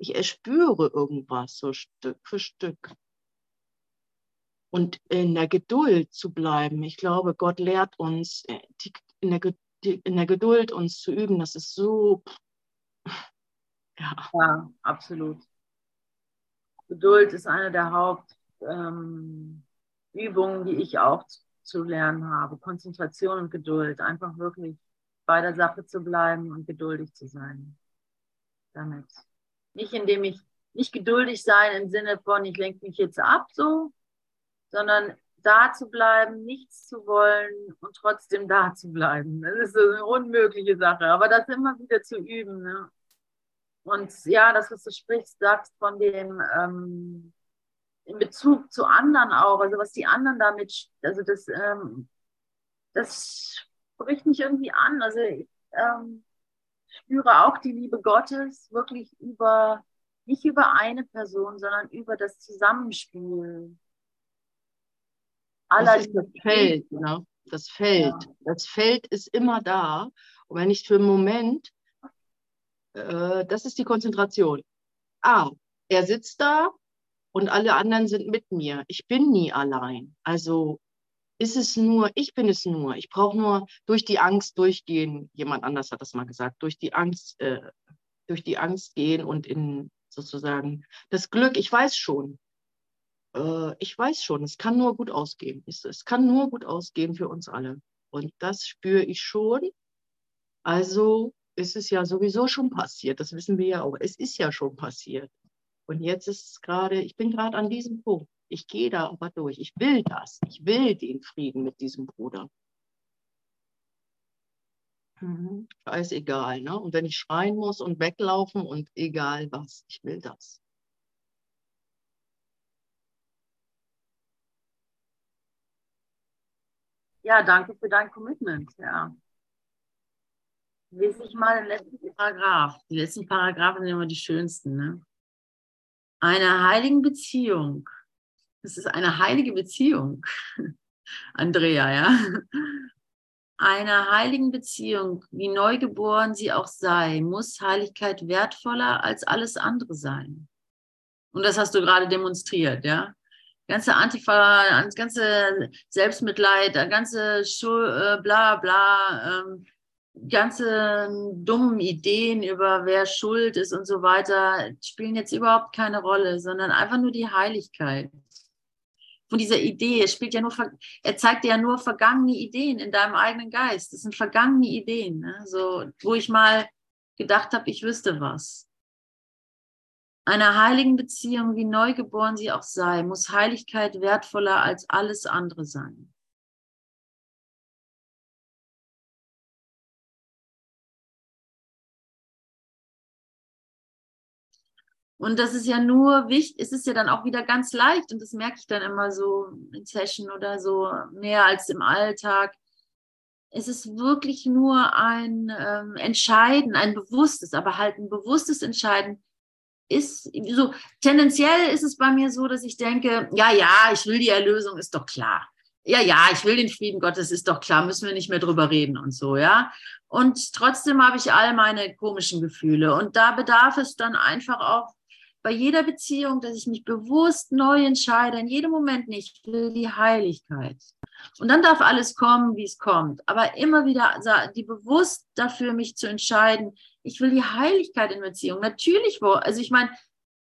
S2: ich erspüre irgendwas so Stück für Stück. Und in der Geduld zu bleiben. Ich glaube, Gott lehrt uns, äh, in der, in der Geduld uns zu üben. Das ist so.
S1: Ja, ja absolut. Geduld ist eine der Hauptübungen, ähm, die ich auch zu lernen habe. Konzentration und Geduld. Einfach wirklich bei der Sache zu bleiben und geduldig zu sein damit. Nicht indem ich nicht geduldig sein im Sinne von, ich lenke mich jetzt ab so, sondern da zu bleiben, nichts zu wollen und trotzdem da zu bleiben. Das ist eine unmögliche Sache, aber das immer wieder zu üben. Ne? Und ja, das, was du sprichst, sagst von dem ähm, in Bezug zu anderen auch, also was die anderen damit, also das, ähm, das spricht mich irgendwie an. Also ähm, spüre auch die Liebe Gottes wirklich über, nicht über eine Person, sondern über das Zusammenspiel.
S2: Aller das ist das Feld, ne? Das Feld. Ja. Das Feld ist immer da. Und wenn ich für einen Moment, äh, das ist die Konzentration. Ah, er sitzt da und alle anderen sind mit mir. Ich bin nie allein. Also ist es nur, ich bin es nur. Ich brauche nur durch die Angst durchgehen. Jemand anders hat das mal gesagt. Durch die Angst, äh, durch die Angst gehen und in sozusagen das Glück. Ich weiß schon. Äh, ich weiß schon. Es kann nur gut ausgehen. Es, es kann nur gut ausgehen für uns alle. Und das spüre ich schon. Also ist es ja sowieso schon passiert. Das wissen wir ja auch. Es ist ja schon passiert. Und jetzt ist es gerade, ich bin gerade an diesem Punkt. Ich gehe da aber durch. Ich will das. Ich will den Frieden mit diesem Bruder. Mhm. Scheißegal. Ne? Und wenn ich schreien muss und weglaufen und egal was, ich will das.
S1: Ja, danke für dein Commitment. Ja. Lese ich mal den letzten Paragraph. Die letzten Paragraphen sind immer die schönsten. Ne? Eine heiligen Beziehung es ist eine heilige Beziehung, (laughs) Andrea, ja. Einer heiligen Beziehung, wie neugeboren sie auch sei, muss Heiligkeit wertvoller als alles andere sein. Und das hast du gerade demonstriert, ja. Ganze Antifa, ganze Selbstmitleid, ganze Schul, äh, bla bla, ähm, ganze dummen Ideen über wer schuld ist und so weiter spielen jetzt überhaupt keine Rolle, sondern einfach nur die Heiligkeit von dieser Idee. Es spielt ja nur, er zeigt dir ja nur vergangene Ideen in deinem eigenen Geist. Das sind vergangene Ideen, ne? so, wo ich mal gedacht habe, ich wüsste was. Einer heiligen Beziehung, wie neugeboren sie auch sei, muss Heiligkeit wertvoller als alles andere sein. Und das ist ja nur wichtig, es ist ja dann auch wieder ganz leicht und das merke ich dann immer so in Session oder so mehr als im Alltag. Es ist wirklich nur ein ähm, Entscheiden, ein bewusstes, aber halt ein bewusstes Entscheiden ist so, tendenziell ist es bei mir so, dass ich denke, ja, ja, ich will die Erlösung, ist doch klar. Ja, ja, ich will den Frieden Gottes, ist doch klar, müssen wir nicht mehr drüber reden und so, ja. Und trotzdem habe ich all meine komischen Gefühle. Und da bedarf es dann einfach auch bei jeder Beziehung, dass ich mich bewusst neu entscheide, in jedem Moment nicht, ich will die Heiligkeit. Und dann darf alles kommen, wie es kommt. Aber immer wieder die bewusst dafür, mich zu entscheiden, ich will die Heiligkeit in Beziehung. Natürlich, also ich meine,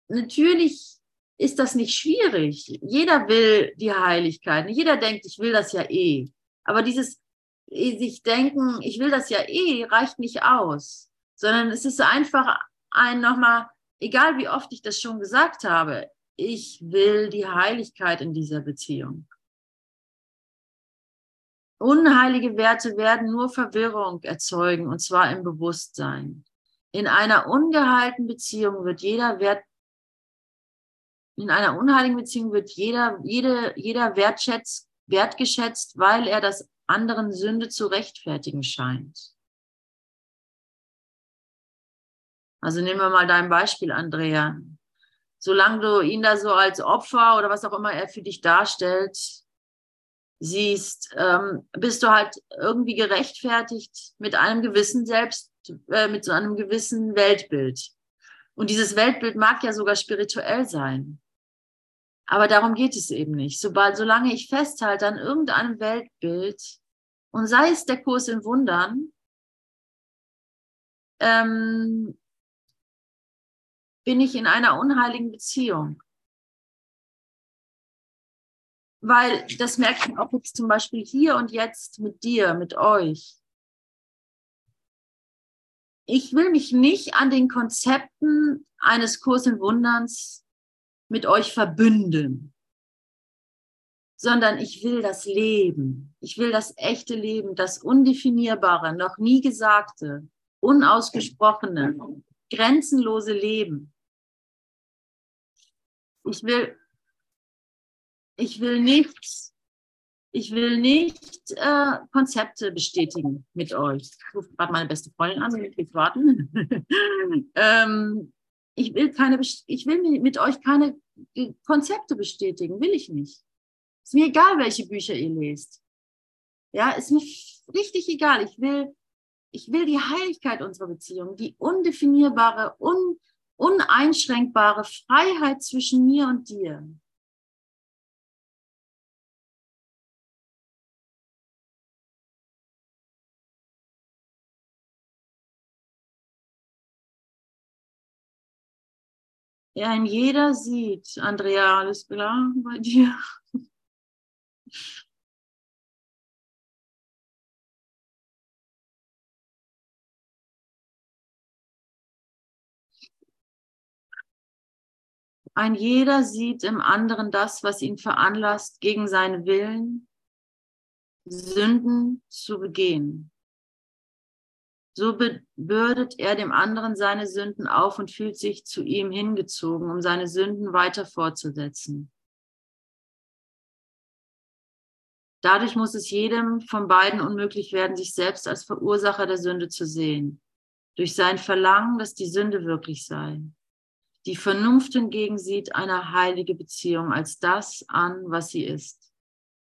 S1: natürlich ist das nicht schwierig. Jeder will die Heiligkeit. Jeder denkt, ich will das ja eh. Aber dieses sich denken, ich will das ja eh, reicht nicht aus. Sondern es ist einfach ein nochmal, egal wie oft ich das schon gesagt habe, ich will die Heiligkeit in dieser Beziehung. Unheilige Werte werden nur Verwirrung erzeugen, und zwar im Bewusstsein. In einer ungeheilten Beziehung wird jeder Wert, in einer unheiligen Beziehung wird jeder, jede, jeder wertschätzt, wertgeschätzt, weil er das anderen Sünde zu rechtfertigen scheint. Also nehmen wir mal dein Beispiel, Andrea. Solange du ihn da so als Opfer oder was auch immer er für dich darstellt, siehst, ähm, bist du halt irgendwie gerechtfertigt mit einem gewissen Selbst, äh, mit so einem gewissen Weltbild. Und dieses Weltbild mag ja sogar spirituell sein. Aber darum geht es eben nicht. Sobald, solange ich festhalte an irgendeinem Weltbild und sei es der Kurs in Wundern, ähm, bin ich in einer unheiligen Beziehung weil das merke ich auch jetzt zum Beispiel hier und jetzt mit dir, mit euch. Ich will mich nicht an den Konzepten eines Kurs in Wunderns mit euch verbünden, sondern ich will das Leben. Ich will das echte Leben, das undefinierbare, noch nie gesagte, unausgesprochene, grenzenlose Leben. Ich will ich will nicht, ich will nicht äh, Konzepte bestätigen mit euch. Ich rufe gerade meine beste Freundin an, ich will warten. (laughs) ähm, ich will keine, ich will mit euch keine Konzepte bestätigen, will ich nicht. Ist mir egal, welche Bücher ihr lest. Ja, ist mir richtig egal. Ich will, ich will die Heiligkeit unserer Beziehung, die undefinierbare, un, uneinschränkbare Freiheit zwischen mir und dir. Ja, in jeder sieht, Andrea, alles klar bei dir? Ein jeder sieht im anderen das, was ihn veranlasst, gegen seinen Willen Sünden zu begehen. So bürdet er dem anderen seine Sünden auf und fühlt sich zu ihm hingezogen, um seine Sünden weiter fortzusetzen. Dadurch muss es jedem von beiden unmöglich werden, sich selbst als Verursacher der Sünde zu sehen, durch sein Verlangen, dass die Sünde wirklich sei. Die Vernunft hingegen sieht eine heilige Beziehung als das an, was sie ist.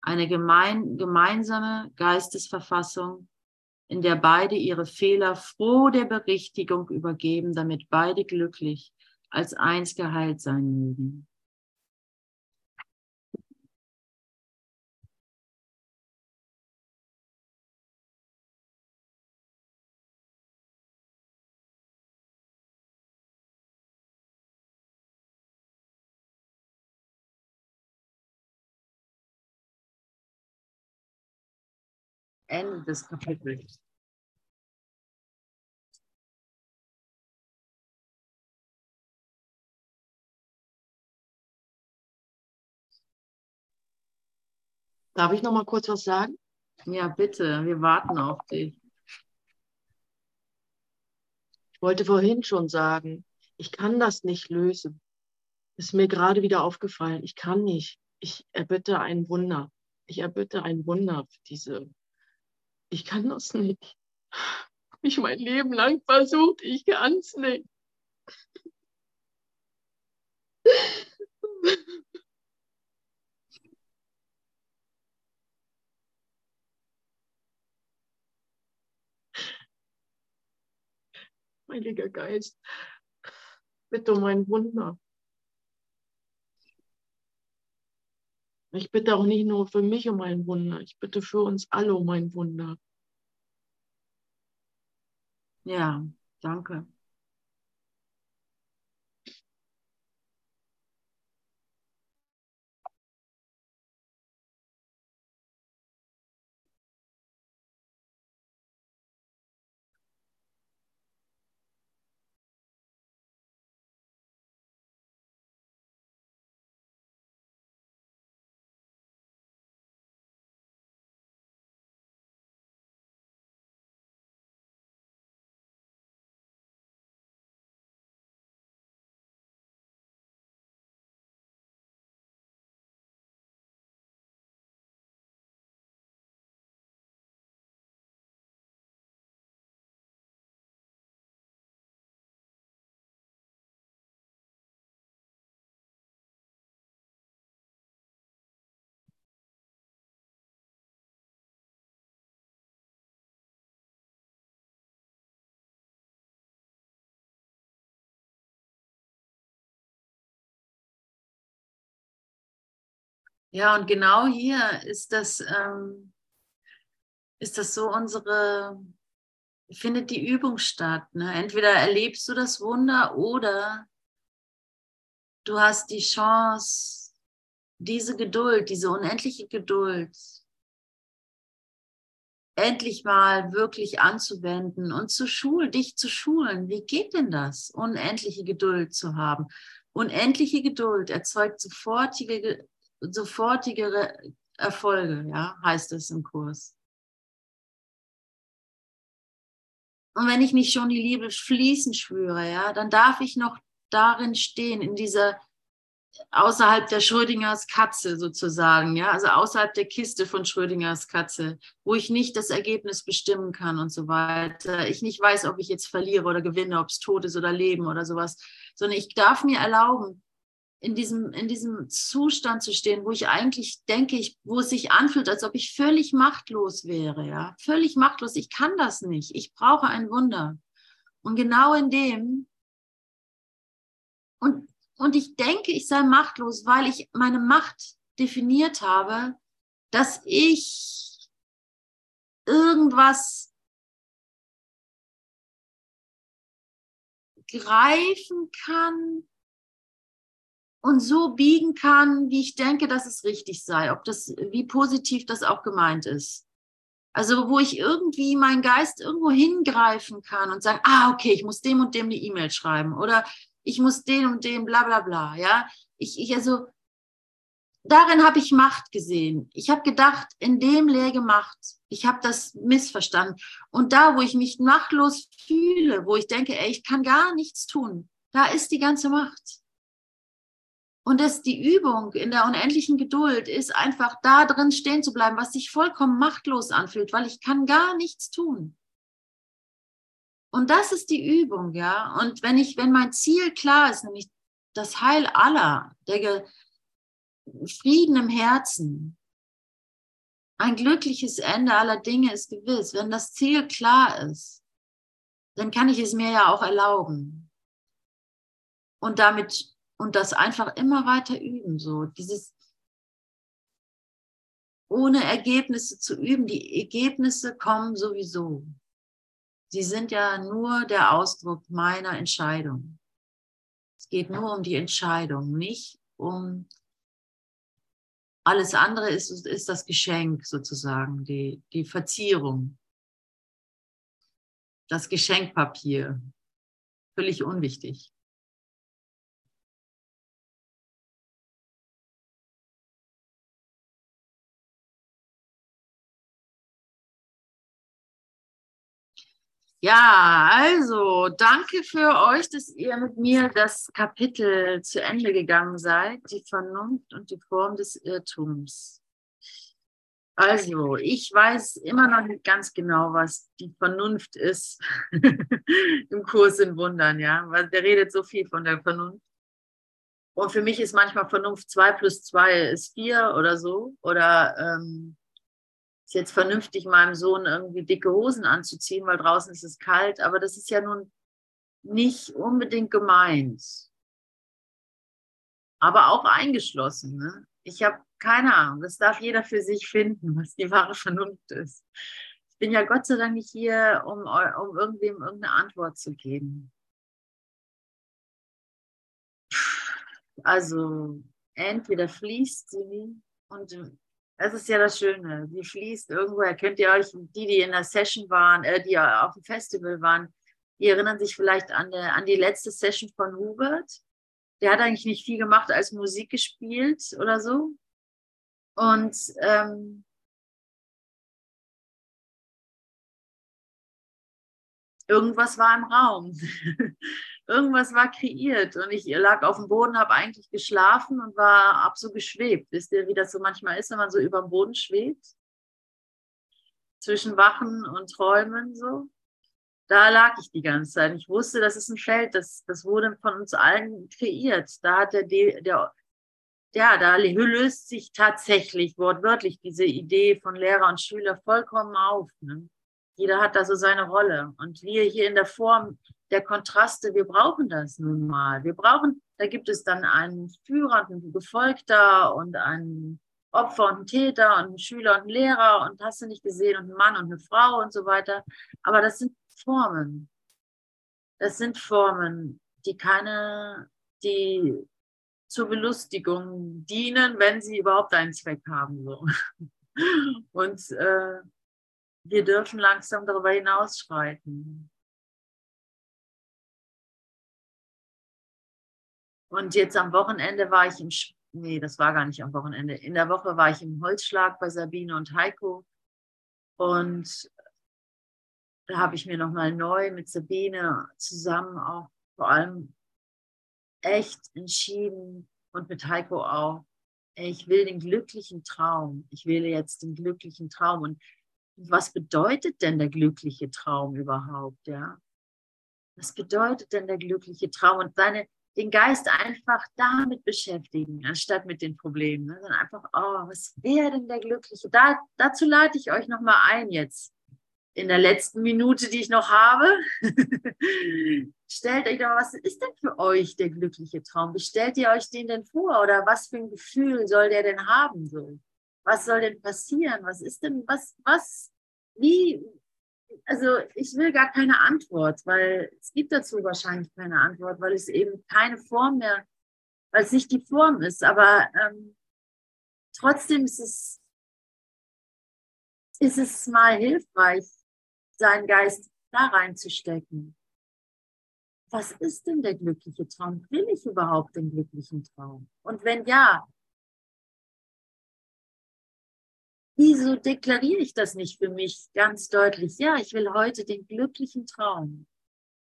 S1: Eine gemein, gemeinsame Geistesverfassung, in der beide ihre Fehler froh der Berichtigung übergeben, damit beide glücklich als eins geheilt sein mögen. Ende des Kapitels.
S2: Darf ich noch mal kurz was sagen?
S1: Ja, bitte, wir warten auf dich.
S2: Ich wollte vorhin schon sagen, ich kann das nicht lösen. Ist mir gerade wieder aufgefallen. Ich kann nicht. Ich erbitte ein Wunder. Ich erbitte ein Wunder für diese. Ich kann das nicht. Ich mein Leben lang versucht, ich kann es nicht. Heiliger Geist, bitte um ein Wunder. Ich bitte auch nicht nur für mich um ein Wunder, ich bitte für uns alle um ein Wunder.
S1: Ja, danke. Ja, und genau hier ist das, ähm, ist das so unsere, findet die Übung statt. Ne? Entweder erlebst du das Wunder oder du hast die Chance, diese Geduld, diese unendliche Geduld, endlich mal wirklich anzuwenden und zu schulen, dich zu schulen. Wie geht denn das, unendliche Geduld zu haben? Unendliche Geduld erzeugt sofortige sofortige Erfolge, ja, heißt es im Kurs. Und wenn ich nicht schon die Liebe fließen schwöre, ja, dann darf ich noch darin stehen, in dieser außerhalb der Schrödingers Katze sozusagen, ja, also außerhalb der Kiste von Schrödingers Katze, wo ich nicht das Ergebnis bestimmen kann und so weiter. Ich nicht weiß, ob ich jetzt verliere oder gewinne, ob es tot ist oder leben oder sowas, sondern ich darf mir erlauben, in diesem, in diesem Zustand zu stehen, wo ich eigentlich denke, ich, wo es sich anfühlt, als ob ich völlig machtlos wäre, ja, völlig machtlos. Ich kann das nicht. Ich brauche ein Wunder. Und genau in dem, und, und ich denke, ich sei machtlos, weil ich meine Macht definiert habe, dass ich irgendwas greifen kann, und so biegen kann, wie ich denke, dass es richtig sei, ob das, wie positiv das auch gemeint ist. Also wo ich irgendwie meinen Geist irgendwo hingreifen kann und sagen, ah, okay, ich muss dem und dem eine E-Mail schreiben oder ich muss den und dem bla bla bla, ja. Ich, ich also, darin habe ich Macht gesehen. Ich habe gedacht, in dem läge Macht. Ich habe das missverstanden. Und da, wo ich mich machtlos fühle, wo ich denke, ey, ich kann gar nichts tun, da ist die ganze Macht. Und dass die Übung in der unendlichen Geduld ist einfach da drin stehen zu bleiben, was sich vollkommen machtlos anfühlt, weil ich kann gar nichts tun. Und das ist die Übung, ja. Und wenn ich, wenn mein Ziel klar ist, nämlich das Heil aller, der Frieden im Herzen, ein glückliches Ende aller Dinge ist gewiss. Wenn das Ziel klar ist, dann kann ich es mir ja auch erlauben. Und damit und das einfach immer weiter üben, so dieses ohne Ergebnisse zu üben. Die Ergebnisse kommen sowieso. Sie sind ja nur der Ausdruck meiner Entscheidung. Es geht nur um die Entscheidung, nicht um alles andere ist, ist das Geschenk sozusagen, die, die Verzierung, das Geschenkpapier. Völlig unwichtig. Ja, also danke für euch, dass ihr mit mir das Kapitel zu Ende gegangen seid, die Vernunft und die Form des Irrtums. Also, ich weiß immer noch nicht ganz genau, was die Vernunft ist (laughs) im Kurs in Wundern, ja, weil der redet so viel von der Vernunft. Und für mich ist manchmal Vernunft 2 plus 2 ist 4 oder so. Oder ähm, ist jetzt vernünftig, meinem Sohn irgendwie dicke Hosen anzuziehen, weil draußen ist es kalt. Aber das ist ja nun nicht unbedingt gemeint. Aber auch eingeschlossen. Ne? Ich habe keine Ahnung. Das darf jeder für sich finden, was die wahre Vernunft ist. Ich bin ja Gott sei Dank nicht hier, um, um irgendwem irgendeine Antwort zu geben. Also entweder fließt sie und das ist ja das Schöne. Sie fließt irgendwoher. Könnt ihr euch, die, die in der Session waren, äh, die auf dem Festival waren, die erinnern sich vielleicht an, der, an die letzte Session von Hubert. Der hat eigentlich nicht viel gemacht als Musik gespielt oder so. Und ähm, irgendwas war im Raum. (laughs) irgendwas war kreiert und ich lag auf dem Boden, habe eigentlich geschlafen und war ab so geschwebt. Wisst ihr, wie das so manchmal ist, wenn man so über dem Boden schwebt? Zwischen Wachen und Träumen so. Da lag ich die ganze Zeit. Ich wusste, das ist ein Feld, das, das wurde von uns allen kreiert. Da hat der, der ja, da löst sich tatsächlich wortwörtlich diese Idee von Lehrer und Schüler vollkommen auf. Ne? Jeder hat da so seine Rolle. Und wir hier in der Form der Kontraste, wir brauchen das nun mal. Wir brauchen, da gibt es dann einen Führer und einen Gefolgter und einen Opfer und einen Täter und einen Schüler und einen Lehrer und hast du nicht gesehen und einen Mann und eine Frau und so weiter. Aber das sind Formen. Das sind Formen, die keine, die zur Belustigung dienen, wenn sie überhaupt einen Zweck haben. So. (laughs) Und äh, wir dürfen langsam darüber hinausschreiten. Und jetzt am Wochenende war ich im, nee, das war gar nicht am Wochenende. In der Woche war ich im Holzschlag bei Sabine und Heiko. Und da habe ich mir nochmal neu mit Sabine zusammen auch vor allem echt entschieden und mit Heiko auch, ich will den glücklichen Traum. Ich wähle jetzt den glücklichen Traum. Und was bedeutet denn der glückliche Traum überhaupt, ja? Was bedeutet denn der glückliche Traum? Und seine, den Geist einfach damit beschäftigen, anstatt mit den Problemen. Ne? Sondern einfach, oh, was wäre denn der glückliche? Da, dazu lade ich euch nochmal ein jetzt in der letzten Minute, die ich noch habe. (laughs) Stellt euch doch, was ist denn für euch der glückliche Traum? Wie stellt ihr euch den denn vor? Oder was für ein Gefühl soll der denn haben? Was soll denn passieren? Was ist denn, was, was, wie? Also ich will gar keine Antwort, weil es gibt dazu wahrscheinlich keine Antwort, weil es eben keine Form mehr, weil es nicht die Form ist. Aber ähm, trotzdem ist es, ist es mal hilfreich, seinen Geist da reinzustecken. Was ist denn der glückliche Traum? Will ich überhaupt den glücklichen Traum? Und wenn ja, wieso deklariere ich das nicht für mich ganz deutlich? Ja, ich will heute den glücklichen Traum.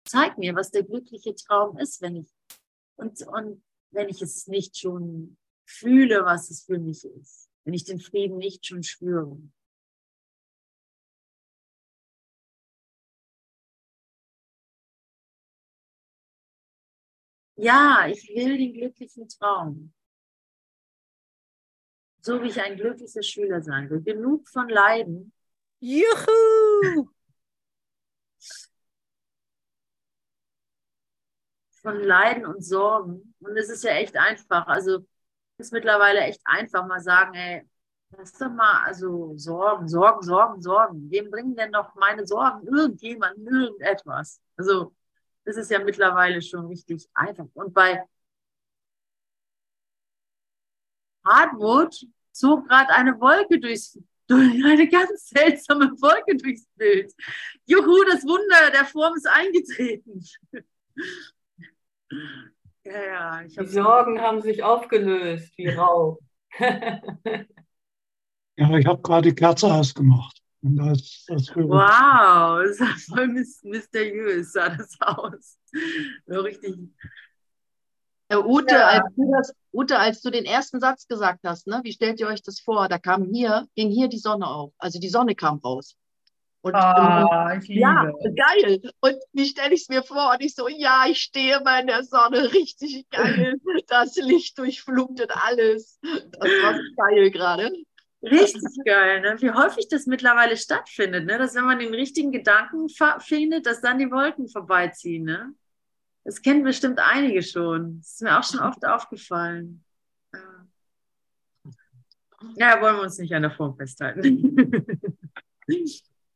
S1: Zeig mir, was der glückliche Traum ist, wenn ich und, und wenn ich es nicht schon fühle, was es für mich ist, wenn ich den Frieden nicht schon spüre. Ja, ich will den glücklichen Traum. So wie ich ein glücklicher Schüler sein will. Genug von Leiden.
S3: Juhu!
S1: Von Leiden und Sorgen. Und es ist ja echt einfach. Also es ist mittlerweile echt einfach, mal sagen, ey, lass doch mal, also Sorgen, Sorgen, Sorgen, Sorgen. Wem bringen denn noch meine Sorgen? Irgendjemand, irgendetwas. Also das ist ja mittlerweile schon richtig einfach. Und bei Hartmut zog gerade eine Wolke durchs, durch (laughs) eine ganz seltsame Wolke durchs Bild. Juhu, das Wunder der Form ist eingetreten. (laughs)
S3: ja, ja, Die Sorgen haben sich aufgelöst wie (laughs) Rauch.
S4: ja, ich habe gerade die Kerze ausgemacht. Und das, das
S1: wow, das sah voll mysteriös, sah das aus. So richtig.
S2: Ja, Ute, ja. Als du das, Ute, als du den ersten Satz gesagt hast, ne, wie stellt ihr euch das vor? Da kam hier, ging hier die Sonne auf. Also die Sonne kam raus. Und,
S1: ich liebe.
S2: ja, geil. Und wie stelle ich es mir vor? Und ich so, ja, ich stehe mal in der Sonne, richtig geil. (laughs) Das Licht durchflutet alles. Das war geil gerade.
S1: Richtig geil, ne? wie häufig das mittlerweile stattfindet, ne? dass wenn man den richtigen Gedanken findet, dass dann die Wolken vorbeiziehen. Ne? Das kennen bestimmt einige schon. Das ist mir auch schon oft aufgefallen. Ja, wollen wir uns nicht an der Form festhalten. (laughs)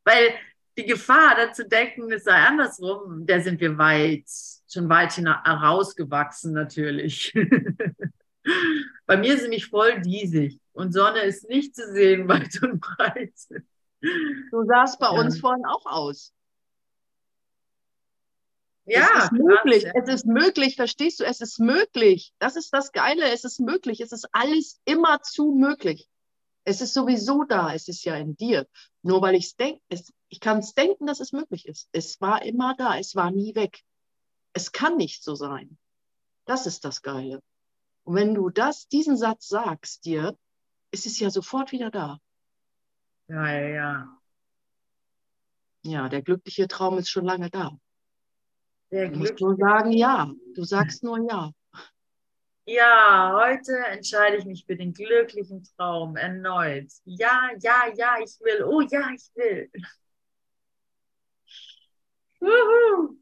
S1: Weil die Gefahr, dazu denken, es sei andersrum, der sind wir weit, schon weit herausgewachsen natürlich. (laughs) Bei mir ist nämlich voll diesig und Sonne ist nicht zu sehen (laughs) weit und breit.
S2: So sah es bei ja. uns vorhin auch aus.
S1: Ja,
S2: es ist möglich. Ja. Es ist möglich, verstehst du? Es ist möglich. Das ist das Geile. Es ist möglich. Es ist alles immer zu möglich. Es ist sowieso da. Es ist ja in dir. Nur weil ich es denke, ich kann es denken, dass es möglich ist. Es war immer da. Es war nie weg. Es kann nicht so sein. Das ist das Geile. Und wenn du das, diesen Satz sagst dir, ist es ja sofort wieder da.
S1: Ja, ja, ja.
S2: Ja, der glückliche Traum ist schon lange da.
S1: Der
S2: du musst nur sagen ja. Du sagst nur ja.
S1: Ja, heute entscheide ich mich für den glücklichen Traum erneut. Ja, ja, ja, ich will. Oh ja, ich will. Uhu.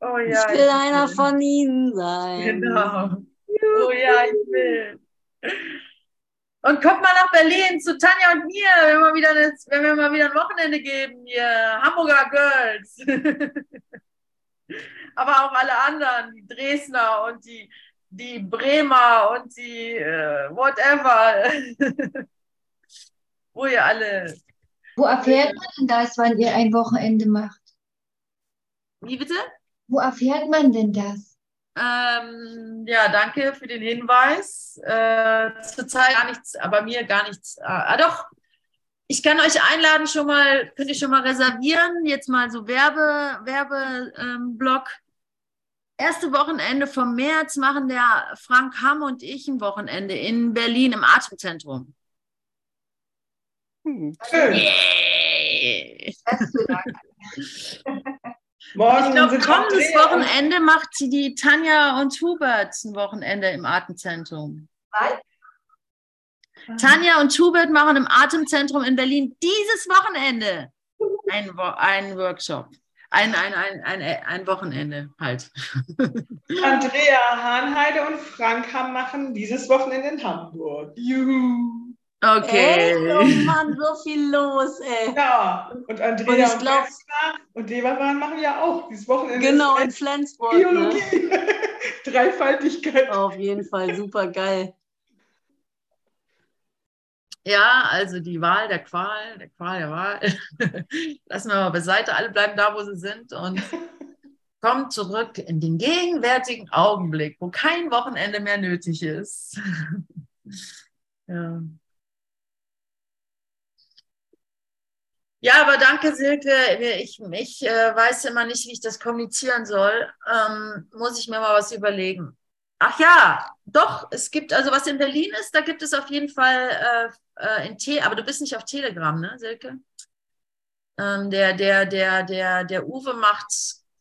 S3: Oh ja. Ich will ich einer will. von Ihnen sein.
S1: Genau. Oh ja, ich will. Und kommt mal nach Berlin zu Tanja und mir, wenn wir, wieder das, wenn wir mal wieder ein Wochenende geben hier. Hamburger Girls. (laughs) Aber auch alle anderen, die Dresdner und die, die Bremer und die uh, whatever. (laughs) Wo ihr alle.
S3: Wo erfährt man denn das, wann ihr ein Wochenende macht?
S1: Wie bitte?
S3: Wo erfährt man denn das?
S1: Ähm, ja, danke für den Hinweis. Äh, zurzeit gar nichts, aber mir gar nichts. Äh, ah, doch, ich kann euch einladen, schon mal, könnt ihr schon mal reservieren. Jetzt mal so Werbe, Werbeblock. Ähm, Erste Wochenende vom März machen der Frank Hamm und ich ein Wochenende in Berlin im Atemzentrum.
S4: Hm, schön.
S1: Yeah. (laughs) Morgen ich glaube, kommendes Wochenende macht die Tanja und Hubert ein Wochenende im Atemzentrum. Was? Tanja und Hubert machen im Atemzentrum in Berlin dieses Wochenende einen, einen Workshop. Ein, ein, ein, ein, ein Wochenende halt. (laughs)
S4: Andrea Hahnheide und Frank haben machen dieses Wochenende in Hamburg. Juhu!
S1: Okay.
S3: Ey, oh Mann, so viel los, ey.
S4: Ja, und Andrea und, glaub, und Devaran machen ja auch dieses Wochenende.
S3: Genau, in Flensburg.
S4: Biologie. Ne? (laughs) Dreifaltigkeit.
S3: Auf jeden Fall, super geil.
S1: Ja, also die Wahl der Qual, der Qual der Wahl. (laughs) Lassen wir mal beiseite, alle bleiben da, wo sie sind und (laughs) kommen zurück in den gegenwärtigen Augenblick, wo kein Wochenende mehr nötig ist. (laughs) ja. Ja, aber danke, Silke. Ich, ich äh, weiß immer nicht, wie ich das kommunizieren soll. Ähm, muss ich mir mal was überlegen. Ach ja, doch, es gibt, also was in Berlin ist, da gibt es auf jeden Fall äh, äh, in T, aber du bist nicht auf Telegram, ne, Silke? Ähm, der, der, der, der, der Uwe macht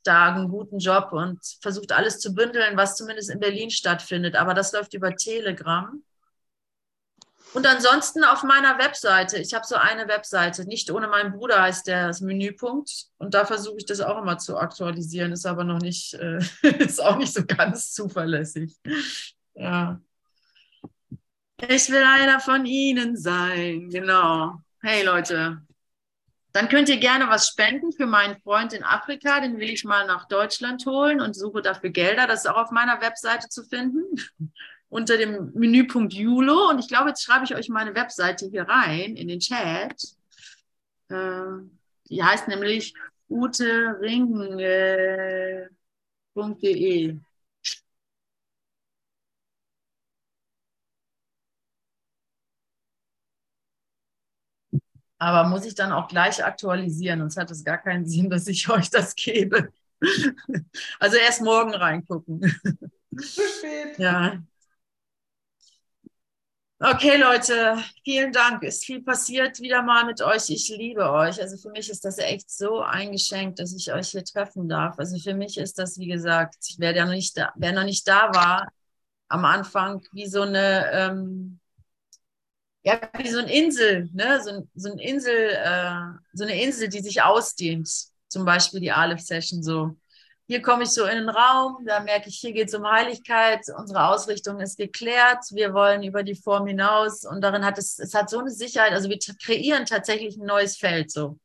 S1: da einen guten Job und versucht alles zu bündeln, was zumindest in Berlin stattfindet. Aber das läuft über Telegram. Und ansonsten auf meiner Webseite, ich habe so eine Webseite, nicht ohne meinen Bruder heißt der das Menüpunkt. Und da versuche ich das auch immer zu aktualisieren, ist aber noch nicht, äh, (laughs) ist auch nicht so ganz zuverlässig. Ja. Ich will einer von Ihnen sein, genau. Hey Leute, dann könnt ihr gerne was spenden für meinen Freund in Afrika, den will ich mal nach Deutschland holen und suche dafür Gelder. Das ist auch auf meiner Webseite zu finden (laughs) unter dem Menüpunkt Julo. Und ich glaube, jetzt schreibe ich euch meine Webseite hier rein in den Chat. Äh, die heißt nämlich utering.de. Aber muss ich dann auch gleich aktualisieren, sonst hat es gar keinen Sinn, dass ich (laughs) euch das gebe. Also erst morgen reingucken.
S4: Zu spät.
S1: Ja. Okay, Leute, vielen Dank. Ist viel passiert wieder mal mit euch. Ich liebe euch. Also für mich ist das echt so ein Geschenk, dass ich euch hier treffen darf. Also für mich ist das, wie gesagt, wer, noch nicht da, wer noch nicht da war, am Anfang wie so eine, ähm, ja, wie so eine Insel, ne? so, so eine Insel, äh, so eine Insel, die sich ausdehnt. Zum Beispiel die Aleph-Session so hier komme ich so in den Raum, da merke ich, hier geht es um Heiligkeit, unsere Ausrichtung ist geklärt, wir wollen über die Form hinaus und darin hat es, es hat so eine Sicherheit, also wir kreieren tatsächlich ein neues Feld so.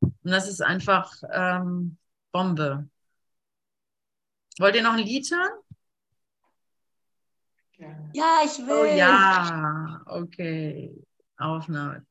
S1: Und das ist einfach ähm, Bombe. Wollt ihr noch ein Lied hören?
S3: Ja, ich will.
S1: Oh ja, okay. Aufnahme.